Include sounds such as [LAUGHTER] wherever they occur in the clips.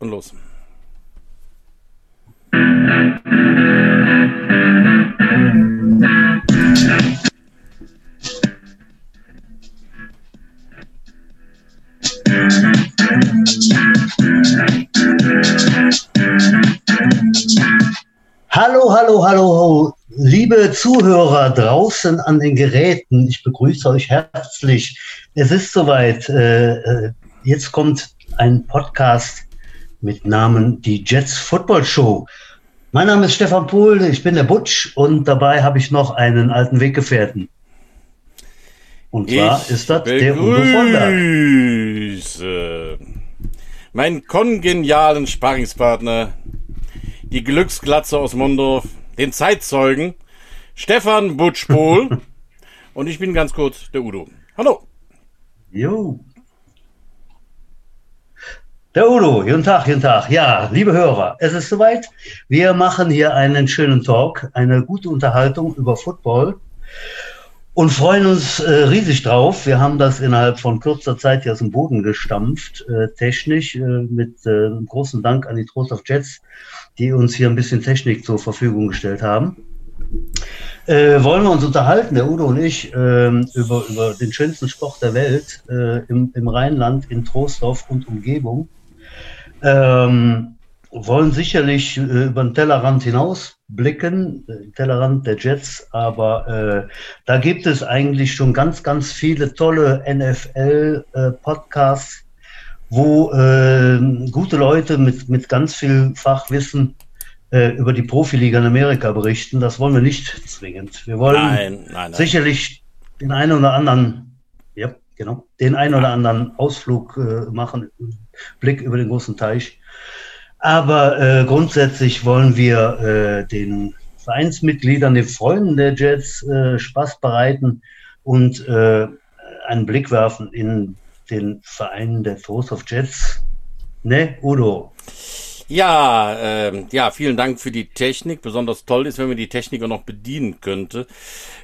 und los. Hallo, hallo, hallo, liebe Zuhörer draußen an den Geräten. Ich begrüße euch herzlich. Es ist soweit. Äh, äh, jetzt kommt ein Podcast mit Namen Die Jets Football Show. Mein Name ist Stefan Pohl, ich bin der Butch und dabei habe ich noch einen alten Weggefährten. Und zwar ich ist das der Udo begrüße meinen kongenialen Sparringspartner, die Glücksglatze aus Mondorf, den Zeitzeugen, Stefan Butschpohl [LAUGHS] und ich bin ganz kurz der Udo. Hallo. Jo. Der Udo, guten Tag, guten Tag. Ja, liebe Hörer, es ist soweit. Wir machen hier einen schönen Talk, eine gute Unterhaltung über Football und freuen uns äh, riesig drauf. Wir haben das innerhalb von kurzer Zeit hier aus dem Boden gestampft, äh, technisch, äh, mit äh, großen Dank an die Trost of Jets, die uns hier ein bisschen Technik zur Verfügung gestellt haben. Äh, wollen wir uns unterhalten, der Udo und ich, ähm, über, über den schönsten Sport der Welt äh, im, im Rheinland, in Trostorf und Umgebung. Ähm, wollen sicherlich äh, über den Tellerrand hinaus blicken, den Tellerrand der Jets, aber äh, da gibt es eigentlich schon ganz, ganz viele tolle NFL-Podcasts, wo äh, gute Leute mit, mit ganz viel Fachwissen äh, über die Profiliga in Amerika berichten. Das wollen wir nicht zwingend. Wir wollen Nein, nein, nein. sicherlich den einen oder anderen, ja, genau, den einen oder anderen Ausflug äh, machen, Blick über den großen Teich. Aber äh, grundsätzlich wollen wir äh, den Vereinsmitgliedern, den Freunden der Jets äh, Spaß bereiten und äh, einen Blick werfen in den Verein der Throws of Jets. Ne, Udo? Ja, ähm, ja, vielen Dank für die Technik. Besonders toll ist, wenn man die Technik auch noch bedienen könnte.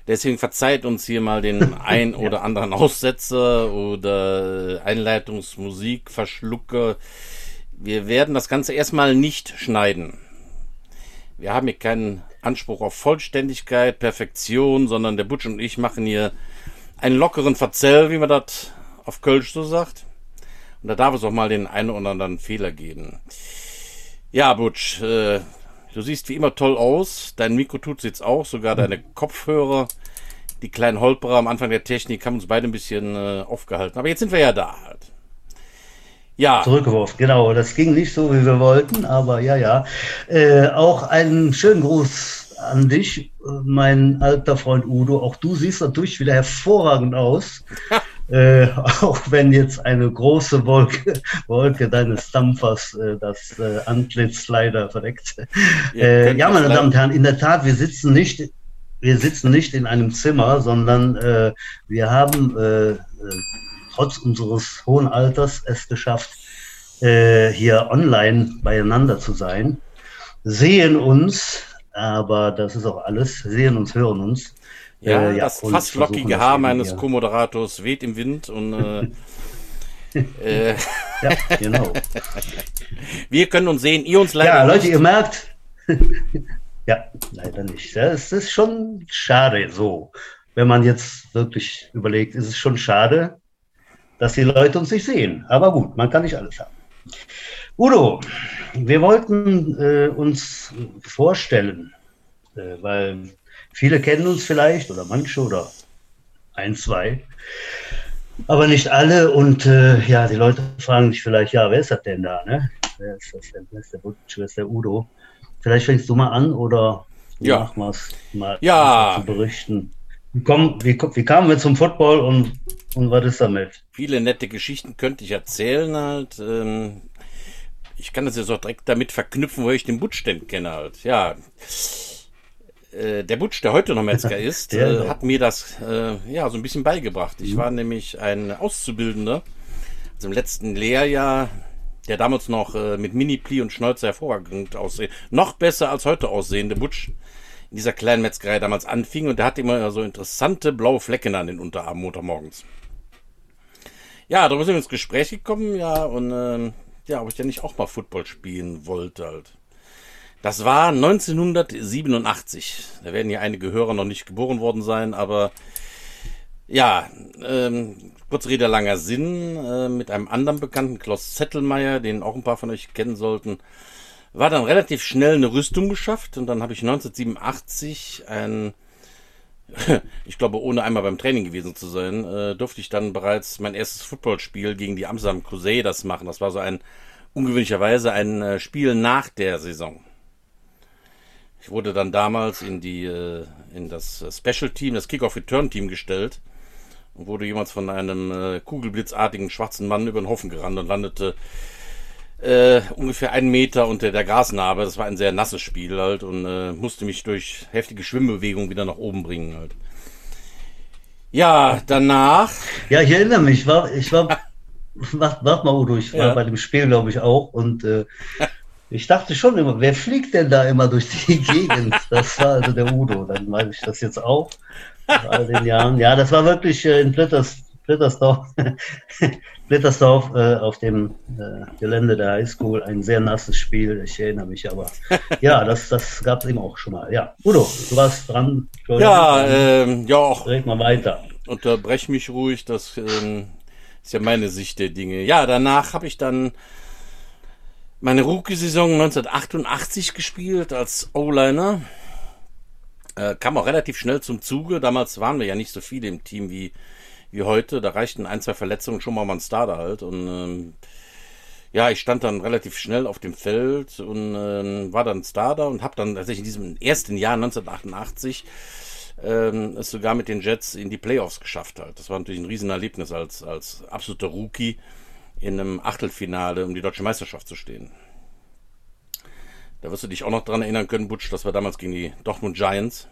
Deswegen verzeiht uns hier mal den [LAUGHS] ein oder anderen Aussetzer oder Einleitungsmusik, Verschlucke. Wir werden das Ganze erstmal nicht schneiden. Wir haben hier keinen Anspruch auf Vollständigkeit, Perfektion, sondern der Butch und ich machen hier einen lockeren Verzell, wie man das auf Kölsch so sagt. Und da darf es auch mal den einen oder anderen Fehler geben. Ja, Butch, äh, du siehst wie immer toll aus. Dein Mikro tut jetzt auch, sogar deine Kopfhörer. Die kleinen Holperer am Anfang der Technik haben uns beide ein bisschen äh, aufgehalten. Aber jetzt sind wir ja da halt. Ja, Zurückgeworfen, genau. Das ging nicht so, wie wir wollten, aber ja, ja. Äh, auch einen schönen Gruß an dich, äh, mein alter Freund Udo. Auch du siehst natürlich wieder hervorragend aus. [LAUGHS] äh, [LAUGHS] auch wenn jetzt eine große Wolke, [LAUGHS] Wolke deines Dampfers äh, das äh, Antlitz leider verdeckt. Äh, ja, das meine Damen und Herren, in der Tat, wir sitzen nicht, wir sitzen nicht in einem Zimmer, sondern äh, wir haben äh, trotz unseres hohen Alters es geschafft, hier online beieinander zu sein, sehen uns, aber das ist auch alles, sehen uns, hören uns. Ja, Äh, das und fast lockige das Haar meines. Co-Moderators weht im Wind und äh, [LAUGHS] äh, Ja, genau. [LAUGHS] wir können uns sehen, ihr uns leider ja, Leute, nicht. ihr merkt, [LAUGHS] ja, leider nicht. Das ist schon schade so. Wenn man jetzt wirklich überlegt, ist es schon schade, dass die Leute uns nicht sehen. Aber gut, man kann nicht alles haben. Udo, wir wollten äh, uns vorstellen, äh, weil viele kennen uns vielleicht oder manche oder ein, zwei, aber nicht alle. Und äh, ja, die Leute fragen sich vielleicht, ja, wer ist das denn da? Ne? Wer ist das denn? Wer ist der Butch? Wer ist der Udo? Vielleicht fängst du mal an oder Ja. mach mal's mal Ja. zu berichten. Wie, kommen, wie, wie kamen wir zum Football und, und was ist damit? Viele nette Geschichten könnte ich erzählen halt. Ähm, ich kann das jetzt auch direkt damit verknüpfen, wo ich den Butch denn kenne halt. Ja. Äh, der Butch, der heute noch Metzger [LAUGHS] ist, äh, doch. hat mir das äh, ja so ein bisschen beigebracht. Ich war nämlich ein Auszubildender, also im letzten Lehrjahr, der damals noch äh, mit Mini-Pli und Schnäuzer hervorragend aussehen, noch besser als heute aussehende Butch in dieser kleinen Metzgerei damals anfing und der hatte immer so interessante blaue Flecken an den Unterarmen Montagmorgens. Ja, darüber sind wir ins Gespräch gekommen, ja, und ähm, ja, ob ich denn nicht auch mal Football spielen wollte halt. Das war 1987. Da werden ja einige Hörer noch nicht geboren worden sein, aber ja, ähm, kurz Rede langer Sinn, äh, mit einem anderen Bekannten, Klaus Zettelmeier, den auch ein paar von euch kennen sollten, war dann relativ schnell eine Rüstung geschafft und dann habe ich 1987 ein, [LAUGHS] ich glaube, ohne einmal beim Training gewesen zu sein, äh, durfte ich dann bereits mein erstes Footballspiel gegen die Amsterdam Crusaders machen. Das war so ein ungewöhnlicherweise ein äh, Spiel nach der Saison. Ich wurde dann damals in die äh, in das Special Team, das Kickoff Return Team gestellt und wurde jemals von einem äh, kugelblitzartigen schwarzen Mann über den Haufen gerannt und landete äh, ungefähr einen Meter unter der Grasnarbe. Das war ein sehr nasses Spiel halt und äh, musste mich durch heftige Schwimmbewegungen wieder nach oben bringen halt. Ja, danach. Ja, ich erinnere mich, ich war, ich war, [LAUGHS] warte, warte mal, Udo, ich war ja. bei dem Spiel, glaube ich, auch und äh, [LAUGHS] Ich dachte schon immer, wer fliegt denn da immer durch die [LAUGHS] Gegend? Das war also der Udo. Dann weiß ich das jetzt auch. Nach all den Jahren. Ja, das war wirklich äh, in Blitters, Blittersdorf, Blittersdorf [LAUGHS] äh, auf dem äh, Gelände der Highschool ein sehr nasses Spiel. Ich erinnere mich aber. Ja, das, das gab es eben auch schon mal. Ja, Udo, du warst dran. Ja, ähm, ja. Auch, Red mal weiter. Unterbrech mich ruhig. Das ähm, ist ja meine Sicht der Dinge. Ja, danach habe ich dann meine Rookie-Saison 1988 gespielt als O-Liner. Äh, kam auch relativ schnell zum Zuge. Damals waren wir ja nicht so viele im Team wie, wie heute. Da reichten ein, zwei Verletzungen schon mal mal ein Starter halt. Und ähm, ja, ich stand dann relativ schnell auf dem Feld und ähm, war dann Starter und habe dann tatsächlich in diesem ersten Jahr 1988 ähm, es sogar mit den Jets in die Playoffs geschafft halt. Das war natürlich ein Riesenerlebnis als, als absoluter Rookie in einem Achtelfinale um die deutsche Meisterschaft zu stehen. Da wirst du dich auch noch dran erinnern können, Butsch, das war damals gegen die Dortmund Giants.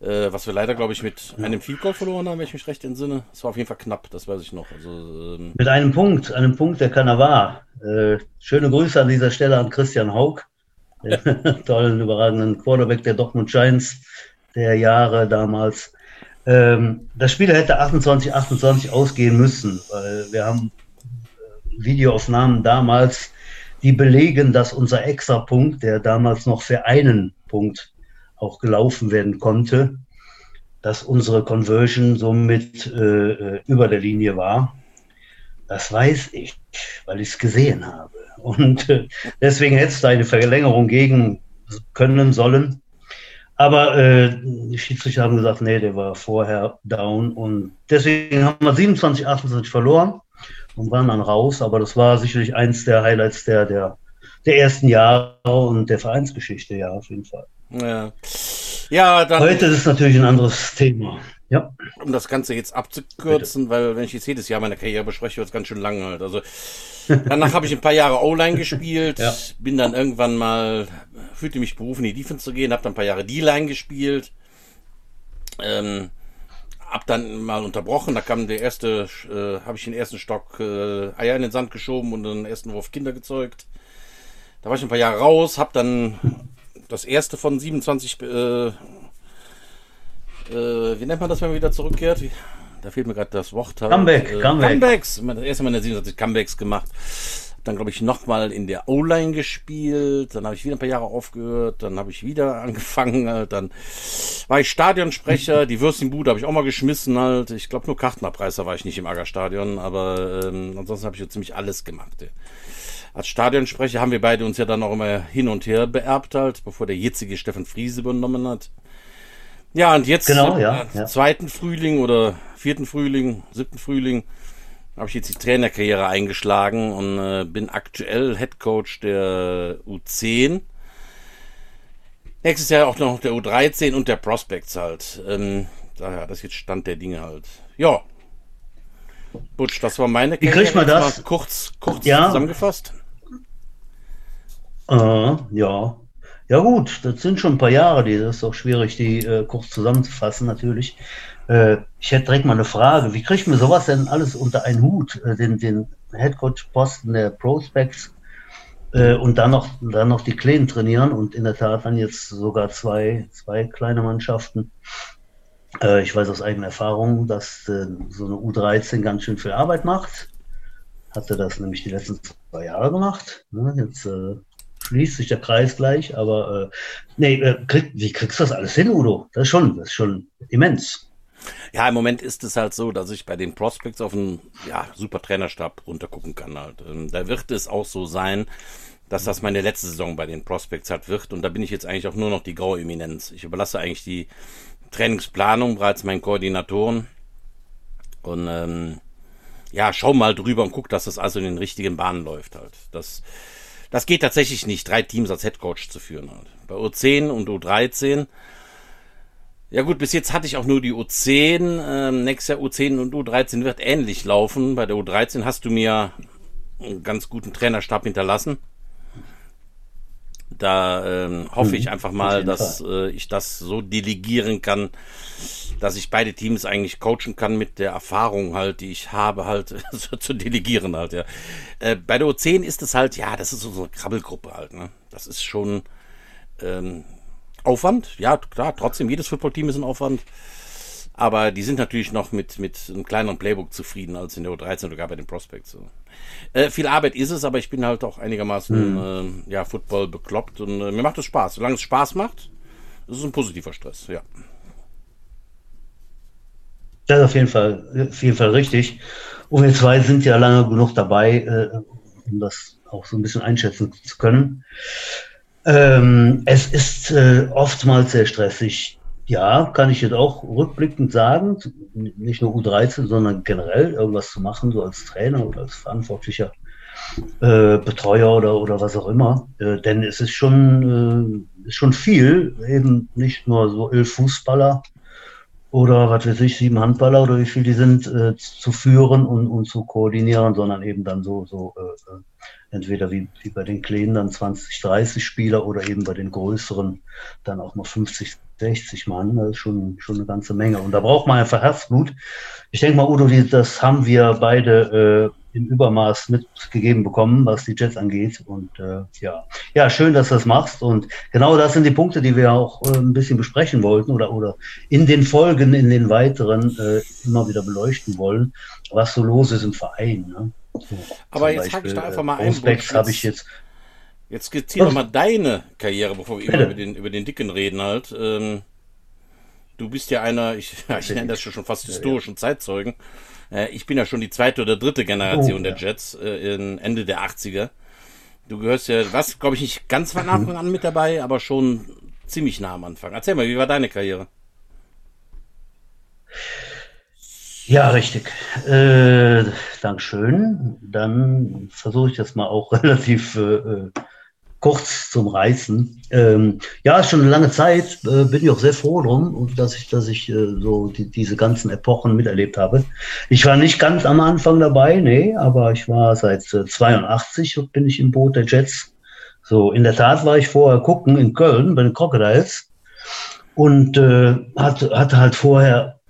Äh, was wir leider, glaube ich, mit einem Field Goal verloren haben, wenn ich mich recht entsinne. Es war auf jeden Fall knapp, das weiß ich noch. Also, ähm mit einem Punkt, einem Punkt, der keiner war. Äh, schöne Grüße an dieser Stelle an Christian Haug, den [LAUGHS] tollen, überragenden Quarterback der Dortmund Giants der Jahre damals. Ähm, das Spiel hätte 28, 28 ausgehen müssen, weil wir haben äh, Videoaufnahmen damals, die belegen, dass unser Extrapunkt, der damals noch für einen Punkt auch gelaufen werden konnte, dass unsere Conversion somit äh über der Linie war. Das weiß ich, weil ich es gesehen habe. Und äh, deswegen hätte es da eine Verlängerung gegen können sollen. Aber äh, die Schiedsrichter haben gesagt, nee, der war vorher down. Und deswegen haben wir 27, 28 verloren und waren dann raus. Aber das war sicherlich eins der Highlights der, der, der ersten Jahre und der Vereinsgeschichte, ja, auf jeden Fall. Ja. Ja, dann, Heute ist es natürlich ein anderes Thema. Ja. Um das Ganze jetzt abzukürzen, Bitte. weil wenn ich jetzt jedes Jahr meine Karriere bespreche, wird es ganz schön lang halt. Also danach habe ich ein paar Jahre O-Line gespielt, ja. bin dann irgendwann mal, fühlte mich berufen, in die Defense zu gehen, habe dann ein paar Jahre D-Line gespielt. Ähm, hab dann mal unterbrochen, da kam der erste, äh, habe ich den ersten Stock äh, Eier in den Sand geschoben und den ersten Wurf Kinder gezeugt. Da war ich ein paar Jahre raus, hab dann das erste von 27 äh, äh, wie nennt man das, wenn man wieder zurückkehrt? Da fehlt mir gerade das Wort. Halt. Comeback, äh, Comeback. Comebacks. Das erste Mal in der 27 Comebacks gemacht. Dann, glaube ich, nochmal in der O-Line gespielt. Dann habe ich wieder ein paar Jahre aufgehört. Dann habe ich wieder [LAUGHS] angefangen. Halt. Dann war ich Stadionsprecher. Die Würstchenbude habe ich auch mal geschmissen. Halt. Ich glaube, nur Kartenabreißer war ich nicht im Aggerstadion. Aber ähm, ansonsten habe ich so ziemlich alles gemacht. Ja. Als Stadionsprecher haben wir beide uns ja dann auch immer hin und her beerbt, halt, bevor der jetzige Steffen Friese übernommen hat. Ja, und jetzt genau, ja, ja. zweiten Frühling oder vierten Frühling, siebten Frühling habe ich jetzt die Trainerkarriere eingeschlagen und äh, bin aktuell Head Coach der U10. Nächstes Jahr auch noch der U13 und der Prospects halt. Ähm, daher, das ist jetzt Stand der Dinge halt. Ja. Butsch, das war meine Karriere. Wie kriegt man das? Kurz, kurz ja. zusammengefasst. Uh, ja. Ja gut, das sind schon ein paar Jahre, die, das ist auch schwierig, die äh, kurz zusammenzufassen natürlich. Äh, ich hätte direkt mal eine Frage, wie kriegt man sowas denn alles unter einen Hut, äh, den, den Headcoach-Posten der Prospects äh, und dann noch, dann noch die Kleinen trainieren und in der Tat dann jetzt sogar zwei, zwei kleine Mannschaften. Äh, ich weiß aus eigener Erfahrung, dass äh, so eine U13 ganz schön viel Arbeit macht hatte das nämlich die letzten zwei Jahre gemacht. Ne? Jetzt äh, schließt sich der Kreis gleich, aber äh, nee, äh, krieg, wie kriegst du das alles hin, Udo? Das ist schon, das ist schon immens. Ja, im Moment ist es halt so, dass ich bei den Prospects auf einen ja, super Trainerstab runtergucken kann. Halt. Ähm, da wird es auch so sein, dass das meine letzte Saison bei den Prospects halt wird. Und da bin ich jetzt eigentlich auch nur noch die graue Eminenz. Ich überlasse eigentlich die Trainingsplanung bereits meinen Koordinatoren. Und ähm, ja, schau mal drüber und guck, dass das also in den richtigen Bahnen läuft halt. Das, das geht tatsächlich nicht, drei Teams als Headcoach zu führen halt. Bei U10 und U13 ja gut, bis jetzt hatte ich auch nur die U10. Ähm, nächstes Jahr U10 und U13 wird ähnlich laufen. Bei der U13 hast du mir einen ganz guten Trainerstab hinterlassen. Da ähm, hoffe mhm, ich einfach mal, dass äh, ich das so delegieren kann, dass ich beide Teams eigentlich coachen kann mit der Erfahrung halt, die ich habe, halt [LAUGHS] zu delegieren halt, ja. Äh, bei der U10 ist es halt, ja, das ist so eine Krabbelgruppe halt, ne? Das ist schon, ähm, Aufwand, ja, klar, trotzdem, jedes Footballteam ist ein Aufwand. Aber die sind natürlich noch mit, mit einem kleineren Playbook zufrieden als in der U13 oder gar bei den Prospects. So. Äh, viel Arbeit ist es, aber ich bin halt auch einigermaßen mhm. äh, ja, Football bekloppt und äh, mir macht es Spaß. Solange es Spaß macht, ist es ein positiver Stress, ja. Das ist auf jeden Fall, auf jeden Fall richtig. Und wir zwei sind ja lange genug dabei, äh, um das auch so ein bisschen einschätzen zu können. Ähm, es ist äh, oftmals sehr stressig. Ja, kann ich jetzt auch rückblickend sagen, nicht nur U13, sondern generell irgendwas zu machen, so als Trainer oder als verantwortlicher äh, Betreuer oder, oder was auch immer. Äh, denn es ist schon, äh, schon viel, eben nicht nur so elf Fußballer oder was weiß ich, sieben Handballer oder wie viel die sind, äh, zu führen und, und zu koordinieren, sondern eben dann so, so äh, äh entweder wie, wie bei den Kleinen dann 20, 30 Spieler oder eben bei den größeren dann auch mal 50, 60 Mann. Das ist schon, schon eine ganze Menge. Und da braucht man einfach Herzblut. Ich denke mal, Udo, das haben wir beide äh, im Übermaß mitgegeben bekommen, was die Jets angeht. Und äh, ja. ja, schön, dass du das machst. Und genau das sind die Punkte, die wir auch äh, ein bisschen besprechen wollten oder, oder in den Folgen, in den weiteren äh, immer wieder beleuchten wollen, was so los ist im Verein. Ne? Aber jetzt hake ich da einfach mal ein. habe ich jetzt. Jetzt skizziere mal deine Karriere, bevor wir immer über den, über den Dicken reden halt. Ähm, du bist ja einer, ich, [LAUGHS] ich nenne das schon fast historischen Zeitzeugen. Äh, ich bin ja schon die zweite oder dritte Generation oh, der Jets, äh, in Ende der 80er. Du gehörst ja, was, glaube ich, nicht ganz von Anfang an mit dabei, aber schon ziemlich nah am Anfang. Erzähl mal, wie war deine Karriere? Ja, richtig. Äh, Dankeschön. Dann versuche ich das mal auch [LAUGHS] relativ äh, kurz zum Reißen. Ähm, ja, schon eine lange Zeit äh, bin ich auch sehr froh drum, dass ich, dass ich äh, so die, diese ganzen Epochen miterlebt habe. Ich war nicht ganz am Anfang dabei, nee, aber ich war seit äh, 82 bin ich im Boot der Jets. So, in der Tat war ich vorher gucken in Köln bei den Crocodiles und äh, hatte, hatte halt vorher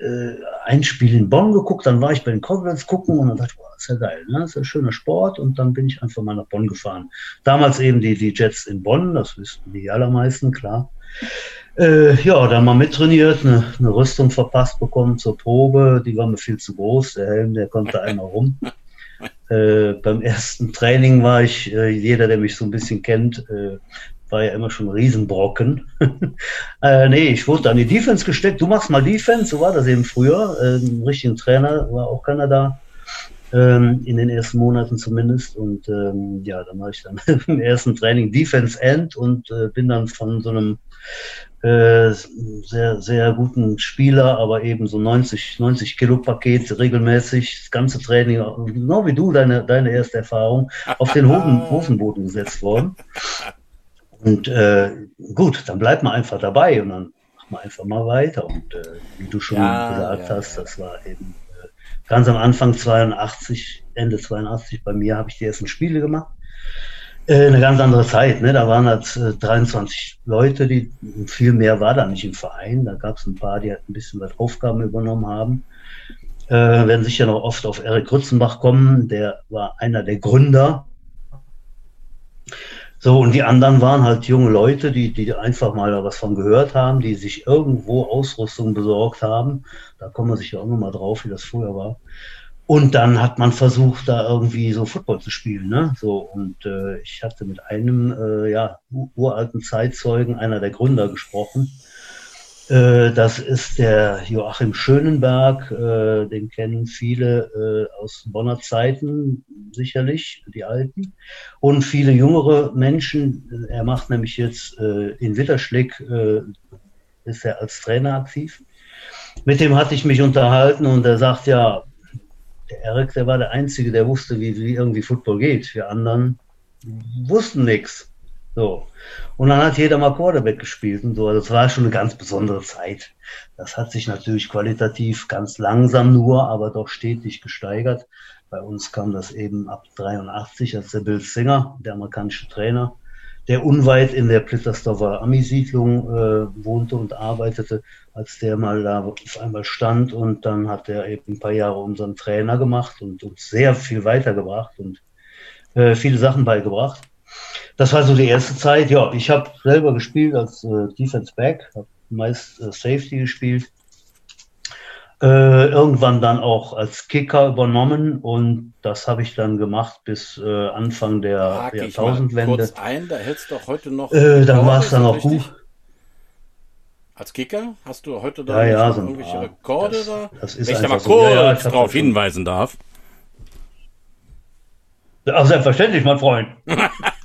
äh, ein Spiel in Bonn geguckt, dann war ich bei den Crocodiles gucken und dann dachte ich, ist ja geil, ne? Das ist ja schöner Sport und dann bin ich einfach mal nach Bonn gefahren. Damals eben die, die Jets in Bonn, das wissen die allermeisten, klar. Äh, ja, dann mal mittrainiert, eine, eine Rüstung verpasst bekommen zur Probe, die war mir viel zu groß, der Helm, der konnte einmal rum. [LAUGHS] Äh, beim ersten Training war ich, äh, jeder, der mich so ein bisschen kennt, äh, war ja immer schon ein Riesenbrocken. [LAUGHS] äh, nee, ich wurde an die Defense gesteckt. Du machst mal Defense, so war das eben früher. Äh, ein richtigen Trainer war auch keiner da. Ähm, in den ersten Monaten zumindest. Und ähm, ja, dann war ich dann [LAUGHS] im ersten Training Defense End und äh, bin dann von so einem äh, sehr, sehr guten Spieler, aber eben so 90, 90 Kilo Paket regelmäßig, das ganze Training, genau wie du, deine, deine erste Erfahrung, auf den Hofen, [LAUGHS] Hofenboden gesetzt worden. Und äh, gut, dann bleibt man einfach dabei und dann macht man einfach mal weiter. Und äh, wie du schon ja, gesagt ja, hast, das war eben ganz am Anfang 82, Ende 82 bei mir habe ich die ersten Spiele gemacht. Äh, eine ganz andere Zeit, ne? Da waren halt 23 Leute, die viel mehr war da nicht im Verein. Da gab es ein paar, die halt ein bisschen was Aufgaben übernommen haben. Äh, werden sicher noch oft auf Erik Rützenbach kommen, der war einer der Gründer so, und die anderen waren halt junge Leute, die, die einfach mal was von gehört haben, die sich irgendwo Ausrüstung besorgt haben. Da kommen wir sich auch nochmal drauf, wie das früher war. Und dann hat man versucht, da irgendwie so Football zu spielen. Ne? So, und äh, ich hatte mit einem äh, ja, uralten Zeitzeugen, einer der Gründer, gesprochen. Äh, das ist der Joachim Schönenberg, äh, den kennen viele äh, aus Bonner Zeiten, sicherlich, die Alten. Und viele jüngere Menschen. Er macht nämlich jetzt in Witterschlick, ist er als Trainer aktiv. Mit dem hatte ich mich unterhalten und er sagt, ja, der Erik, der war der Einzige, der wusste, wie, wie irgendwie Football geht. Wir anderen wussten nichts. So. Und dann hat jeder mal Quarterback gespielt und so. Also das war schon eine ganz besondere Zeit. Das hat sich natürlich qualitativ ganz langsam nur, aber doch stetig gesteigert. Bei uns kam das eben ab 83, als der Bill Singer, der amerikanische Trainer, der unweit in der Plittersdorfer Ami-Siedlung äh, wohnte und arbeitete, als der mal da auf einmal stand und dann hat er eben ein paar Jahre unseren Trainer gemacht und uns sehr viel weitergebracht und äh, viele Sachen beigebracht. Das war so die erste Zeit. Ja, ich habe selber gespielt als äh, Defense Back, habe meist äh, Safety gespielt äh, irgendwann dann auch als Kicker übernommen und das habe ich dann gemacht bis äh, Anfang der Hake Jahrtausendwende. kurz ein, da hältst du heute noch. Äh, da war es dann auch gut. Als Kicker hast du heute da ja, ja, so irgendwelche Rekorde das, da? Das ist Wenn ich da mal kurz ja, darauf hinweisen darf. Ach, selbstverständlich, mein Freund. [LAUGHS]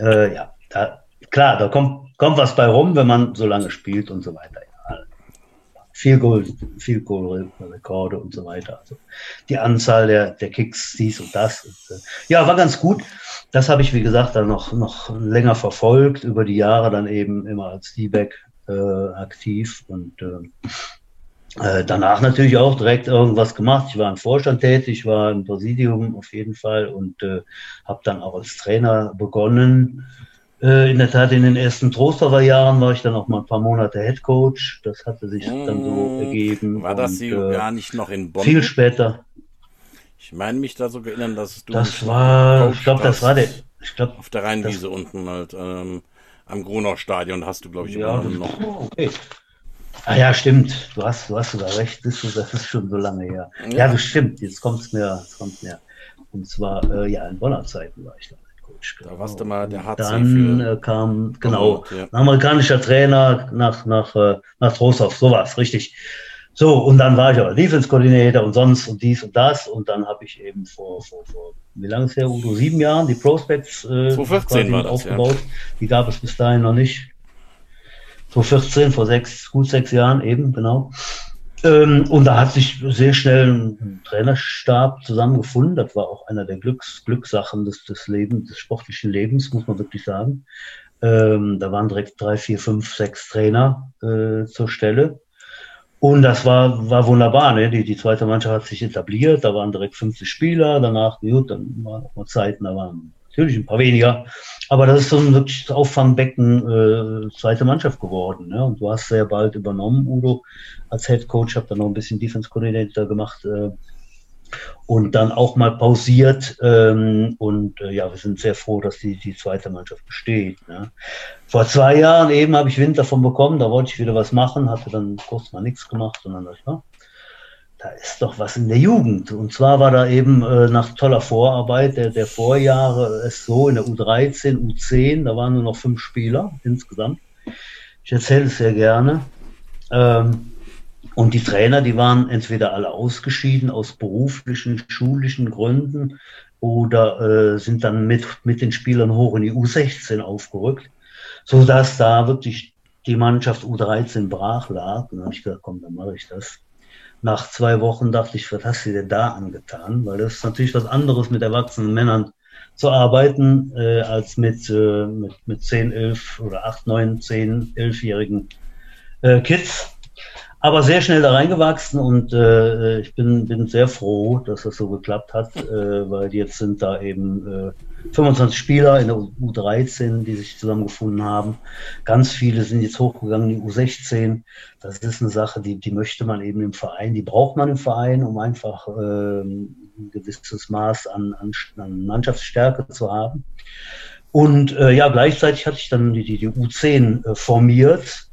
äh, ja, da, klar, da kommt, kommt was bei rum, wenn man so lange spielt und so weiter viel Goal, viel Goal Rekorde und so weiter. Also die Anzahl der, der Kicks, dies und das. Und, äh, ja, war ganz gut. Das habe ich, wie gesagt, dann noch, noch länger verfolgt, über die Jahre dann eben immer als D-Back äh, aktiv und äh, danach natürlich auch direkt irgendwas gemacht. Ich war im Vorstand tätig, war im Präsidium auf jeden Fall und äh, habe dann auch als Trainer begonnen äh, in der Tat, in den ersten Trostorfer Jahren war ich dann auch mal ein paar Monate Head Coach. Das hatte sich mmh, dann so mm, ergeben. War das und, äh, gar nicht noch in Bonn? Viel später. Ich meine mich da so erinnern, dass du. Das war, ich glaube, das war der. Ich glaub, auf der Rheinwiese das, unten halt ähm, am Grunau Stadion hast du, glaube ich, ja, immer noch. Okay. Ah ja, stimmt. Du hast, du hast sogar recht. Das ist, das ist schon so lange her. Ja, ja das stimmt. Jetzt kommt es mir, jetzt mir. Und zwar, äh, ja, in Bonner Zeiten war ich da. Coach. Genau. Da warst du mal der HC Dann äh, kam, genau, ja. ein amerikanischer Trainer nach, nach, äh, nach Trostorf, sowas, richtig. So, und dann war ich aber Defense-Koordinator und sonst und dies und das. Und dann habe ich eben vor, vor, vor wie lange ist her, Udo? Sieben Jahren die Prospects äh, 2014 war das, aufgebaut. Ja. Die gab es bis dahin noch nicht. 2014, vor sechs, gut sechs Jahren eben, genau. Ähm, und da hat sich sehr schnell ein Trainerstab zusammengefunden. Das war auch einer der Glücks, Glückssachen des, des Lebens, des sportlichen Lebens, muss man wirklich sagen. Ähm, da waren direkt drei, vier, fünf, sechs Trainer äh, zur Stelle. Und das war, war wunderbar. Ne? Die, die zweite Mannschaft hat sich etabliert. Da waren direkt 50 Spieler. Danach, gut, dann waren auch mal Zeiten, da waren natürlich ein paar weniger. Aber das ist so ein wirklich Auffangbecken äh, zweite Mannschaft geworden. Ne? Und du hast sehr bald übernommen, Udo, als Head Coach. Habe dann noch ein bisschen Defense Coordinator gemacht. Äh, und dann auch mal pausiert. Ähm, und äh, ja, wir sind sehr froh, dass die, die zweite Mannschaft besteht. Ne? Vor zwei Jahren eben habe ich Wind davon bekommen, da wollte ich wieder was machen, hatte dann kurz mal nichts gemacht und dann dachte ich, ja, da ist doch was in der Jugend. Und zwar war da eben äh, nach toller Vorarbeit der, der Vorjahre es so in der U13, U10, da waren nur noch fünf Spieler insgesamt. Ich erzähle es sehr gerne. Ähm, und die Trainer, die waren entweder alle ausgeschieden aus beruflichen, schulischen Gründen oder äh, sind dann mit, mit den Spielern hoch in die U16 aufgerückt, sodass da wirklich die Mannschaft U13 brach lag. Und dann habe ich gesagt, komm, dann mache ich das nach zwei Wochen dachte ich, was hast du dir da angetan? Weil das ist natürlich was anderes, mit erwachsenen Männern zu arbeiten, äh, als mit, äh, mit, mit 10, 11 oder 8, 9, 10, 11-jährigen äh, Kids. Aber sehr schnell da reingewachsen und äh, ich bin, bin sehr froh, dass das so geklappt hat, äh, weil jetzt sind da eben äh, 25 Spieler in der U13, die sich zusammengefunden haben. Ganz viele sind jetzt hochgegangen in die U16. Das ist eine Sache, die, die möchte man eben im Verein, die braucht man im Verein, um einfach äh, ein gewisses Maß an, an, an Mannschaftsstärke zu haben. Und äh, ja, gleichzeitig hatte ich dann die, die, die U10 äh, formiert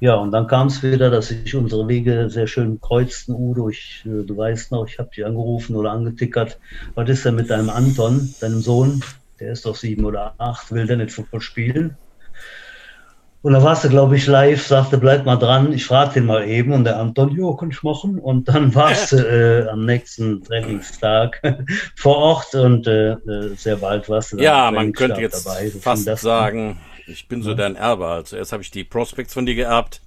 ja, und dann kam es wieder, dass sich unsere Wege sehr schön kreuzten. Udo, ich, äh, du weißt noch, ich habe dich angerufen oder angetickert. Was ist denn mit deinem Anton, deinem Sohn? Der ist doch sieben oder acht, will der nicht Football spielen? Und da warst du, glaube ich, live, sagte, bleib mal dran, ich frage den mal eben. Und der Anton, jo, kann ich machen. Und dann [LAUGHS] warst du äh, am nächsten Trainingstag [LAUGHS] vor Ort und äh, äh sehr bald warst du dann Ja, man könnte jetzt dabei. fast sagen, ich bin so ja. dein Erbe. Also erst habe ich die Prospects von dir geerbt.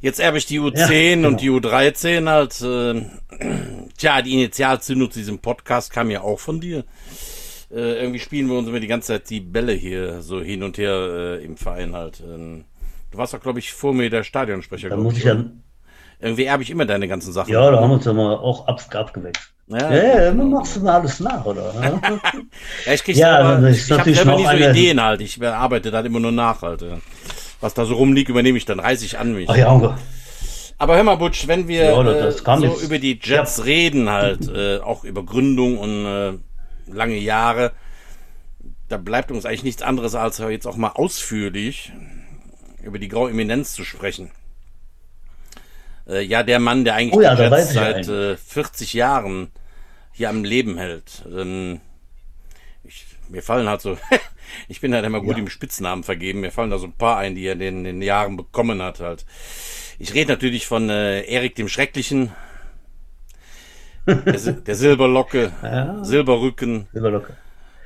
Jetzt erbe ich die U10 ja, genau. und die U13 halt. Äh, [CLEARS THROAT] tja, die Initialzündung zu diesem Podcast kam ja auch von dir. Äh, irgendwie spielen wir uns immer die ganze Zeit die Bälle hier so hin und her äh, im Verein halt. Ähm, du warst doch, glaube ich, vor mir der Stadionsprecher. Da muss ich dann. Irgendwie erbe ich immer deine ganzen Sachen. Ja, da haben wir uns ja mal auch ab, abgewechselt. Ja, ja, ja machst du mir alles nach, oder? [LAUGHS] ja, ich krieg ja, aber, ich, ich habe selber nie so Ideen halt. Ich arbeite dann immer nur nach halt. Was da so rumliegt, übernehme ich dann, reiße ich an mich. Ach ja, aber hör mal, Butch, wenn wir ja, äh, so jetzt. über die Jets ja. reden halt, äh, auch über Gründung und äh, lange Jahre, da bleibt uns eigentlich nichts anderes, als jetzt auch mal ausführlich über die Graue Eminenz zu sprechen. Äh, ja, der Mann, der eigentlich oh ja, die Jets seit äh, 40 Jahren hier am Leben hält. Ähm, ich, mir fallen halt so, [LAUGHS] ich bin halt immer gut ja. im Spitznamen vergeben, mir fallen da so ein paar ein, die er in den Jahren bekommen hat halt. Ich rede natürlich von äh, Erik dem Schrecklichen, der, der Silberlocke, [LAUGHS] ja. Silberrücken. Silberlocke.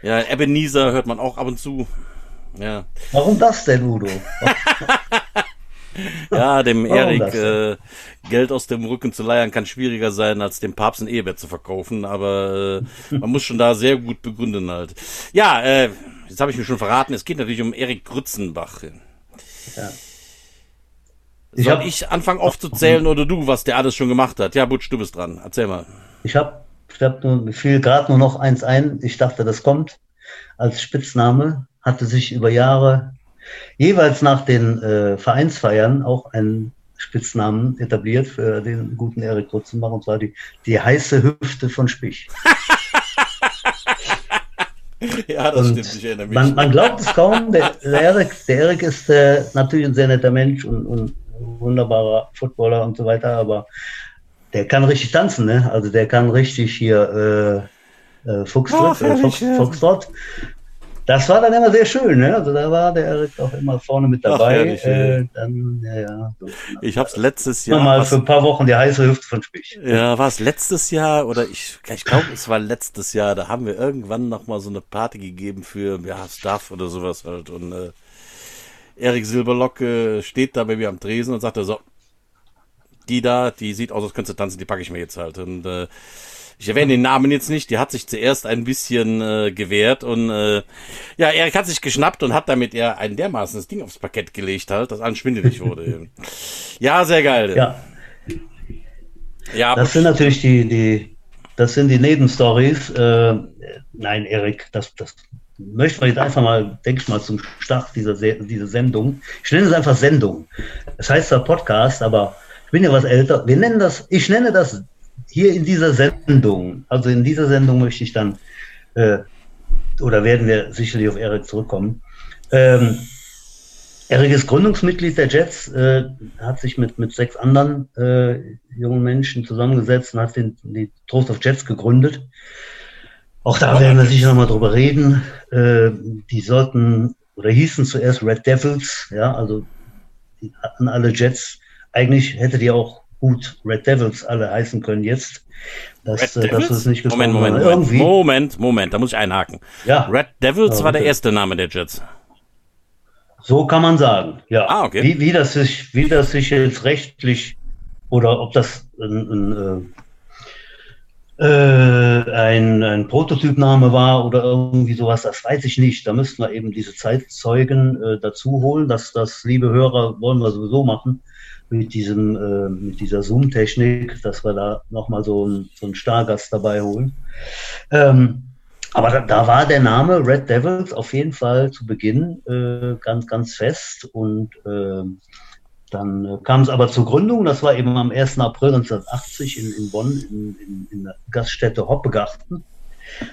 Ja, Ebenezer hört man auch ab und zu. Ja. Warum das denn, Udo? [LAUGHS] ja, [LAUGHS] dem Erik äh, Geld aus dem Rücken zu leiern kann schwieriger sein, als dem Papst ein Ehebett zu verkaufen, aber äh, man muss schon da sehr gut begründen halt. Ja, äh, jetzt habe ich mir schon verraten, es geht natürlich um Erik Grützenbach. Ja. Ich Soll hab, ich anfangen aufzuzählen oder du, was der alles schon gemacht hat? Ja, Butsch, du bist dran. Erzähl mal. Ich habe ich hab nur, fiel gerade nur noch eins ein. Ich dachte, das kommt als Spitzname. Hatte sich über Jahre jeweils nach den äh, Vereinsfeiern auch einen Spitznamen etabliert für den guten Erik Krutzenbach, und zwar die, die heiße Hüfte von Spich. [LAUGHS] ja, das und stimmt, ich erinnere mich. Man, man glaubt es kaum, der, der Erik, der Erik ist äh, natürlich ein sehr netter Mensch und, und wunderbarer Footballer und so weiter, aber der kann richtig tanzen, ne? Also der kann richtig hier äh, äh, Fuchstrott, äh, Fuchs, Foxtrot. Das war dann immer sehr schön, ne? Also da war der Erik auch immer vorne mit dabei. Ach, ehrlich, äh, dann, ja, ja, so. Ich habe es letztes Jahr. Mal für ein paar Wochen die heiße Hüfte von Spich. Ja, war es letztes Jahr oder ich, ich glaube, es war letztes Jahr. Da haben wir irgendwann noch mal so eine Party gegeben für ja Staff oder sowas halt und äh, Erik Silberlocke steht da bei mir am Tresen und sagt so, die da, die sieht aus, als könnte sie tanzen, die packe ich mir jetzt halt. Und äh, ich erwähne den Namen jetzt nicht, die hat sich zuerst ein bisschen äh, gewehrt und äh, ja, Erik hat sich geschnappt und hat damit er ein dermaßen das Ding aufs Parkett gelegt halt, dass allen schwindelig wurde. [LAUGHS] ja, sehr geil. Ja. Ja, das sind natürlich die, die, das sind die Nebenstories. Äh, nein, Erik, das, das möchten wir jetzt einfach mal, denke ich mal, zum Start dieser, dieser Sendung. Ich nenne es einfach Sendung. Das heißt zwar Podcast, aber ich bin ja was älter. Wir nennen das, ich nenne das hier in dieser Sendung. Also in dieser Sendung möchte ich dann, äh, oder werden wir sicherlich auf Erik zurückkommen. Ähm, Erik ist Gründungsmitglied der Jets, äh, hat sich mit, mit sechs anderen äh, jungen Menschen zusammengesetzt und hat den, die Trost of Jets gegründet. Auch da werden wir sicher nochmal drüber reden. Äh, die sollten oder hießen zuerst Red Devils, ja, also hatten alle Jets. Eigentlich hätte die auch gut Red Devils alle heißen können jetzt. Das, Red äh, das ist nicht Moment, Moment, Moment, Moment, Moment, da muss ich einhaken. Ja. Red Devils ja, war der erste Name der Jets. So kann man sagen, ja. Ah, okay. Wie, wie, das, sich, wie das sich jetzt rechtlich oder ob das ein, ein, äh, äh, ein, ein Prototypname war oder irgendwie sowas, das weiß ich nicht. Da müssten wir eben diese Zeitzeugen äh, dazu holen. Das, das, liebe Hörer, wollen wir sowieso machen mit diesem, äh, mit dieser Zoom-Technik, dass wir da nochmal so, ein, so einen Stargast dabei holen. Ähm, aber da, da, war der Name Red Devils auf jeden Fall zu Beginn äh, ganz, ganz fest und äh, dann kam es aber zur Gründung, das war eben am 1. April 1980 in, in Bonn in, in, in der Gaststätte Hoppegarten.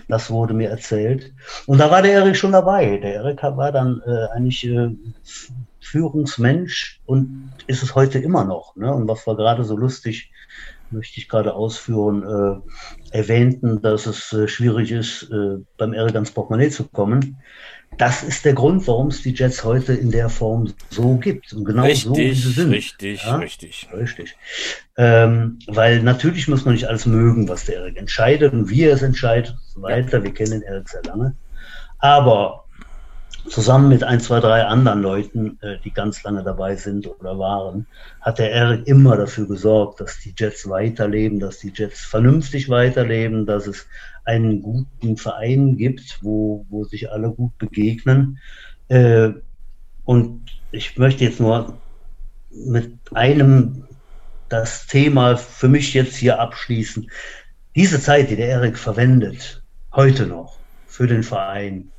Das wurde mir erzählt. Und da war der Erik schon dabei. Der Erik war dann äh, eigentlich äh, Führungsmensch und ist es heute immer noch. Ne? Und was war gerade so lustig, möchte ich gerade ausführen, äh, erwähnten, dass es äh, schwierig ist, äh, beim Erik ans Portemonnaie zu kommen. Das ist der Grund, warum es die Jets heute in der Form so gibt. Und genau richtig, so, wie sie sind. Richtig, ja? richtig. Richtig. Ähm, weil natürlich muss man nicht alles mögen, was der Erik entscheidet und wie er es entscheidet und so weiter. Ja. Wir kennen den Erik sehr lange. Aber zusammen mit ein, zwei, drei anderen Leuten, äh, die ganz lange dabei sind oder waren, hat der Eric immer dafür gesorgt, dass die Jets weiterleben, dass die Jets vernünftig weiterleben, dass es einen guten Verein gibt, wo, wo sich alle gut begegnen. Äh, und ich möchte jetzt nur mit einem das Thema für mich jetzt hier abschließen. Diese Zeit, die der Erik verwendet, heute noch für den Verein,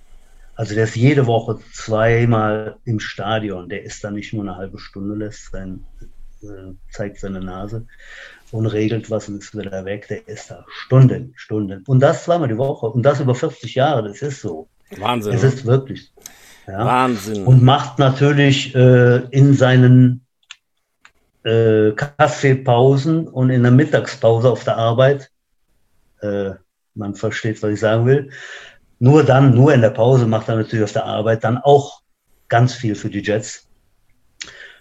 also der ist jede Woche zweimal im Stadion. Der ist dann nicht nur eine halbe Stunde, lässt sein, äh, zeigt seine Nase und regelt was und ist wieder weg. Der ist da Stunden, Stunden. Und das zweimal die Woche. Und das über 40 Jahre. Das ist so. Wahnsinn. Es ist wirklich. Ja. Wahnsinn. Und macht natürlich äh, in seinen äh, Kaffeepausen und in der Mittagspause auf der Arbeit, äh, man versteht, was ich sagen will, nur dann, nur in der Pause macht er natürlich auf der Arbeit dann auch ganz viel für die Jets.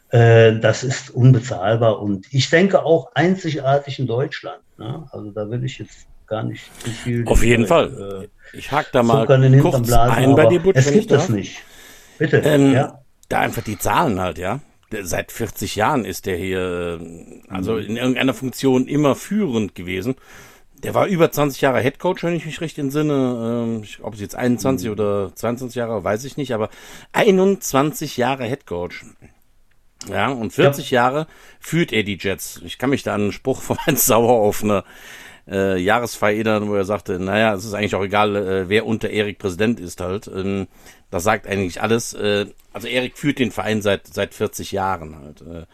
Äh, das ist unbezahlbar und ich denke auch einzigartig in Deutschland. Ne? Also da will ich jetzt gar nicht zu viel. Auf jeden Fall. Äh, ich hake da mal kurz blasen, ein bei dir, Butch, Es gibt es nicht. Bitte. Ähm, ja. Da einfach die Zahlen halt, ja. Seit 40 Jahren ist der hier, äh, also in irgendeiner Funktion immer führend gewesen. Der war über 20 Jahre Headcoach, wenn ich mich richtig entsinne. Ähm, ob es jetzt 21 mhm. oder 22 Jahre, weiß ich nicht, aber 21 Jahre Headcoach. Ja, und 40 ja. Jahre führt er die Jets. Ich kann mich da an einen Spruch von Heinz Sauer auf eine äh, Jahresfeier erinnern, wo er sagte, naja, es ist eigentlich auch egal, äh, wer unter Erik Präsident ist halt. Ähm, das sagt eigentlich alles. Äh, also Erik führt den Verein seit, seit 40 Jahren halt. Äh,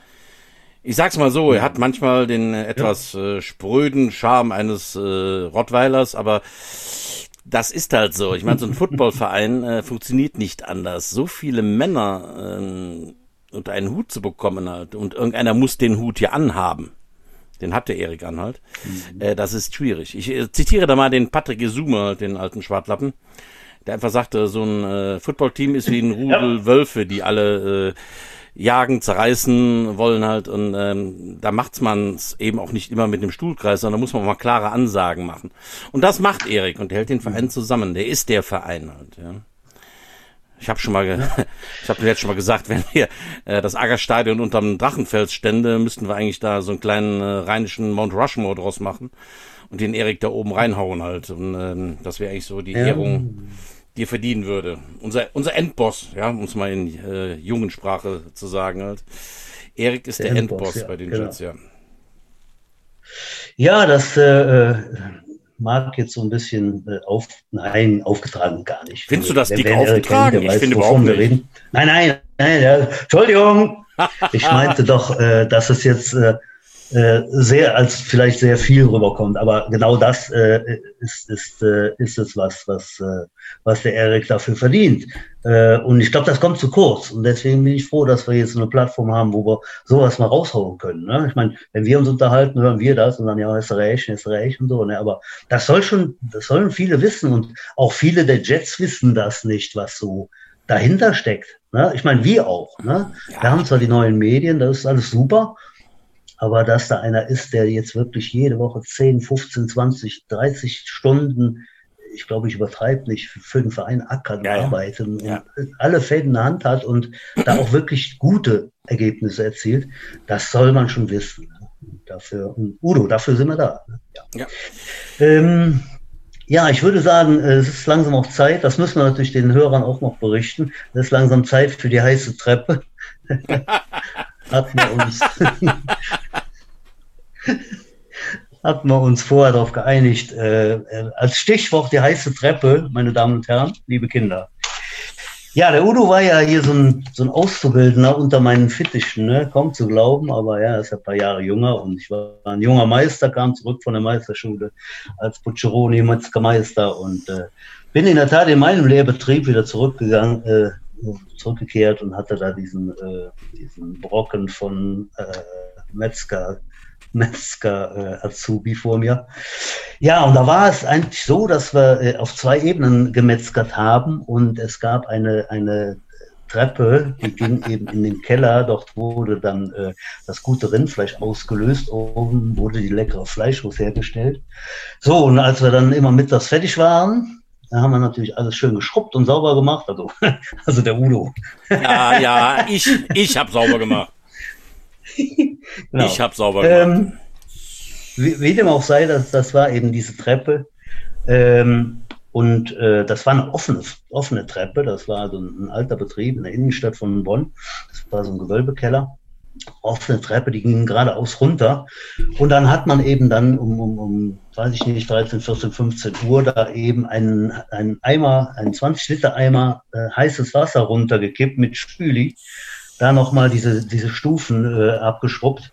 ich sag's mal so, er hat manchmal den äh, etwas äh, spröden Charme eines äh, Rottweilers, aber das ist halt so. Ich meine, so ein [LAUGHS] Footballverein äh, funktioniert nicht anders. So viele Männer äh, unter einen Hut zu bekommen halt und irgendeiner muss den Hut hier anhaben. Den hat der Erik Anhalt. Mhm. Äh, das ist schwierig. Ich äh, zitiere da mal den Patrick Gesumer, den alten Schwartlappen, der einfach sagte, so ein äh, Footballteam ist wie ein [LAUGHS] Rudel ja. Wölfe, die alle äh, jagen, zerreißen wollen halt. Und ähm, da macht man es eben auch nicht immer mit dem Stuhlkreis, sondern da muss man mal klare Ansagen machen. Und das macht Erik und der hält den Verein zusammen. Der ist der Verein halt, ja. Ich habe schon mal, ja. [LAUGHS] ich habe jetzt schon mal gesagt, wenn wir äh, das Aggerstadion unterm Drachenfels stände, müssten wir eigentlich da so einen kleinen äh, rheinischen Mount Rushmore draus machen und den Erik da oben reinhauen halt. Und ähm, das wäre eigentlich so die. Ehrung, er verdienen würde. Unser, unser Endboss, ja, um es mal in äh, Jugendsprache zu sagen halt. Erik ist der, der Endboss, Endboss ja, bei den genau. Jets, ja. Ja, das äh, äh, mag jetzt so ein bisschen äh, auf, nein, aufgetragen gar nicht. Findest du das dick aufgetragen? Kennt, ich finde überhaupt nicht. Reden. Nein, nein, nein, ja, Entschuldigung. [LAUGHS] Ich meinte doch, äh, dass es jetzt äh, sehr als vielleicht sehr viel rüberkommt. Aber genau das äh, ist, ist, äh, ist es, was, was, äh, was der Erik dafür verdient. Äh, und ich glaube, das kommt zu kurz. Und deswegen bin ich froh, dass wir jetzt eine Plattform haben, wo wir sowas mal raushauen können. Ne? Ich meine, wenn wir uns unterhalten, hören wir das und dann, ja, ist recht, ist recht und so. Ne? Aber das soll schon, das sollen viele wissen. Und auch viele der Jets wissen das nicht, was so dahinter steckt. Ne? Ich meine, wir auch. Ne? Ja. Wir haben zwar die neuen Medien, das ist alles super. Aber dass da einer ist, der jetzt wirklich jede Woche 10, 15, 20, 30 Stunden, ich glaube, ich übertreibe nicht, für den Verein ackern ja, arbeiten ja. und alle Fäden in der Hand hat und da auch wirklich gute Ergebnisse erzielt, das soll man schon wissen. Dafür, Udo, dafür sind wir da. Ja. Ähm, ja, ich würde sagen, es ist langsam auch Zeit, das müssen wir natürlich den Hörern auch noch berichten, es ist langsam Zeit für die heiße Treppe. [LAUGHS] hatten wir uns, hatten wir uns vorher darauf geeinigt, äh, als Stichwort die heiße Treppe, meine Damen und Herren, liebe Kinder. Ja, der Udo war ja hier so ein, so ein Auszubildender unter meinen Fittichen, ne? kaum zu glauben, aber ja, er ist ja ein paar Jahre jünger und ich war ein junger Meister, kam zurück von der Meisterschule als Pucceroni, Metzgermeister und äh, bin in der Tat in meinem Lehrbetrieb wieder zurückgegangen, äh, zurückgekehrt und hatte da diesen, äh, diesen Brocken von äh, Metzger Metzger äh, Azubi vor mir. Ja, und da war es eigentlich so, dass wir äh, auf zwei Ebenen gemetzgert haben und es gab eine, eine Treppe, die ging [LAUGHS] eben in den Keller. Dort wurde dann äh, das gute Rindfleisch ausgelöst. Oben wurde die leckere Fleischwurst hergestellt. So, und als wir dann immer mittags fertig waren, da haben wir natürlich alles schön geschrubbt und sauber gemacht. Also, [LAUGHS] also der Udo. Ja, ja, [LAUGHS] ich, ich habe sauber gemacht. Genau. Ich habe sauber gemacht. Ähm, wie, wie, dem auch sei, das, das war eben diese Treppe. Ähm, und äh, das war eine offene, offene Treppe. Das war so ein, ein, alter Betrieb in der Innenstadt von Bonn. Das war so ein Gewölbekeller. Offene Treppe, die ging geradeaus runter. Und dann hat man eben dann um, um, um weiß ich nicht, 13, 14, 15 Uhr da eben einen, einen Eimer, einen 20 Liter Eimer äh, heißes Wasser runtergekippt mit Spüli da nochmal diese, diese Stufen äh, abgeschrubbt.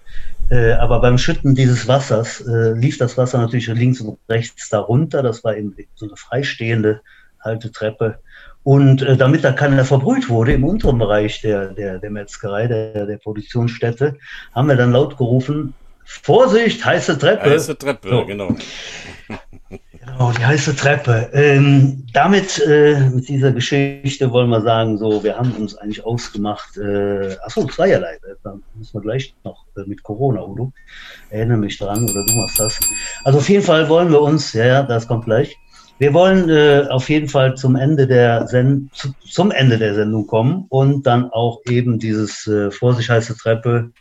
Äh, aber beim Schütten dieses Wassers äh, lief das Wasser natürlich links und rechts darunter. Das war eben so eine freistehende alte Treppe. Und äh, damit da keiner verbrüht wurde im unteren Bereich der, der, der Metzgerei, der, der Produktionsstätte, haben wir dann laut gerufen, Vorsicht, heiße Treppe. Heiße Treppe, so. genau. [LAUGHS] Genau, die heiße Treppe. Ähm, damit, äh, mit dieser Geschichte wollen wir sagen, so, wir haben uns eigentlich ausgemacht, äh, achso, zweierlei, da müssen wir gleich noch äh, mit Corona, Udo. Erinnere mich dran, oder du machst das. Also auf jeden Fall wollen wir uns, ja, ja, das kommt gleich. Wir wollen äh, auf jeden Fall zum Ende der Send zu, zum Ende der Sendung kommen und dann auch eben dieses äh, Vorsicht heiße Treppe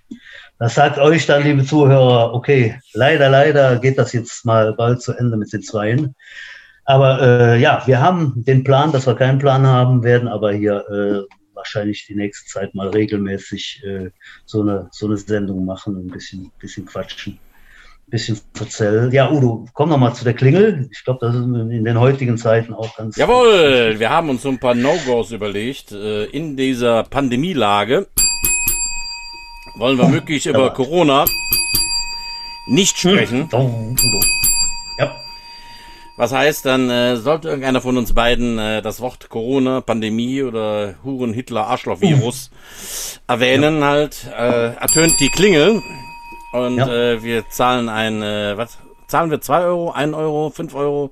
das sagt euch dann, liebe Zuhörer, okay, leider, leider geht das jetzt mal bald zu Ende mit den Zweien. Aber äh, ja, wir haben den Plan, dass wir keinen Plan haben, werden aber hier äh, wahrscheinlich die nächste Zeit mal regelmäßig äh, so, eine, so eine Sendung machen, ein bisschen, bisschen quatschen, bisschen verzählen. Ja, Udo, komm noch mal zu der Klingel. Ich glaube, das ist in den heutigen Zeiten auch ganz. Jawohl, wir haben uns so ein paar No-Gos überlegt äh, in dieser Pandemielage wollen wir wirklich über Corona nicht sprechen. Ja. Was heißt, dann äh, sollte irgendeiner von uns beiden äh, das Wort Corona, Pandemie oder Huren, Hitler, Arschloch-Virus erwähnen, ja. halt, äh, ertönt die Klingel und ja. äh, wir zahlen ein, äh, was, zahlen wir zwei Euro, ein Euro, fünf Euro?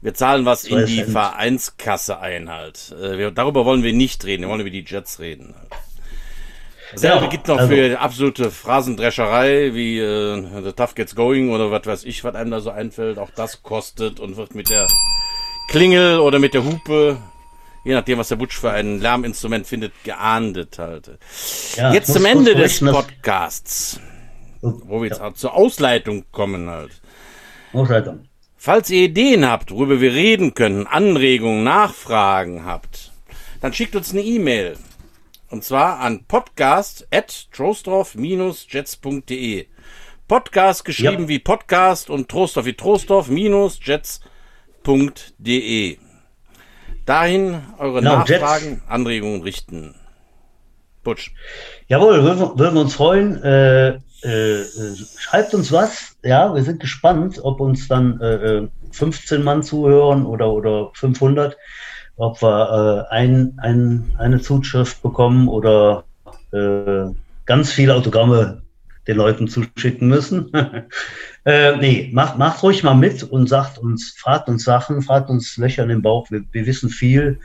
Wir zahlen was in die Vereinskasse ein halt. Äh, wir, darüber wollen wir nicht reden, wir wollen über die Jets reden. Halt. Selbe ja, gibt noch also, für absolute Phrasendrescherei wie äh, The Tough Gets Going oder was weiß ich, was einem da so einfällt. Auch das kostet und wird mit der Klingel oder mit der Hupe, je nachdem, was der Butch für ein Lärminstrument findet, geahndet halt. Ja, jetzt zum Ende des Podcasts, wo wir jetzt ja. zur Ausleitung kommen halt. Ausleitung. Falls ihr Ideen habt, worüber wir reden können, Anregungen, Nachfragen habt, dann schickt uns eine E-Mail und zwar an podcast at trostorf-jets.de. Podcast geschrieben ja. wie Podcast und Trostorf wie Trostorf-jets.de. Dahin eure genau, Nachfragen, Jets. Anregungen richten. Butsch. Jawohl, würden, würden wir uns freuen. Äh, äh, schreibt uns was. Ja, wir sind gespannt, ob uns dann äh, 15 äh, Mann zuhören oder, oder 500 ob wir äh, ein, ein, eine Zuschrift bekommen oder äh, ganz viele Autogramme den Leuten zuschicken müssen. [LAUGHS] äh, nee, macht, macht ruhig mal mit und sagt uns, fragt uns Sachen, fragt uns Löcher in den Bauch. Wir, wir wissen viel.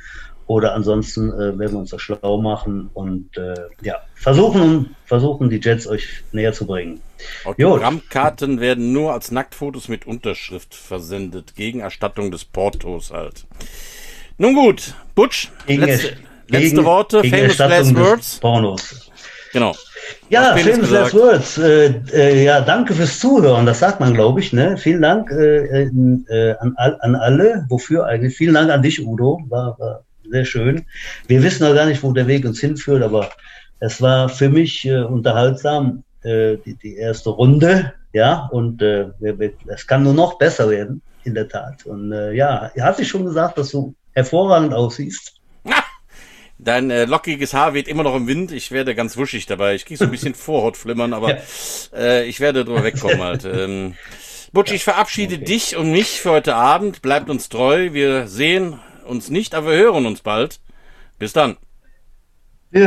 Oder ansonsten äh, werden wir uns da schlau machen und äh, ja, versuchen, versuchen die Jets euch näher zu bringen. Autogrammkarten werden nur als Nacktfotos mit Unterschrift versendet, gegen Erstattung des Portos halt. Nun gut, Butch, gegen, letzte, letzte gegen, Worte, gegen famous last words. Pornos. Genau. Ja, famous last words. Äh, äh, ja, danke fürs Zuhören. Das sagt man, glaube ich. Ne? Vielen Dank äh, äh an, an alle. Wofür eigentlich? Vielen Dank an dich, Udo. War, war sehr schön. Wir wissen noch gar nicht, wo der Weg uns hinführt, aber es war für mich äh, unterhaltsam, äh, die, die, erste Runde. Ja, und äh, es kann nur noch besser werden, in der Tat. Und äh, ja, hatte ich schon gesagt, dass du hervorragend aussiehst. Dein äh, lockiges Haar weht immer noch im Wind. Ich werde ganz wuschig dabei. Ich kriege so ein bisschen [LAUGHS] Vorhautflimmern, aber äh, ich werde drüber wegkommen halt. Ähm, Butch, ich verabschiede okay. dich und mich für heute Abend. Bleibt uns treu. Wir sehen, uns nicht, aber wir hören uns bald. Bis dann. Wir hören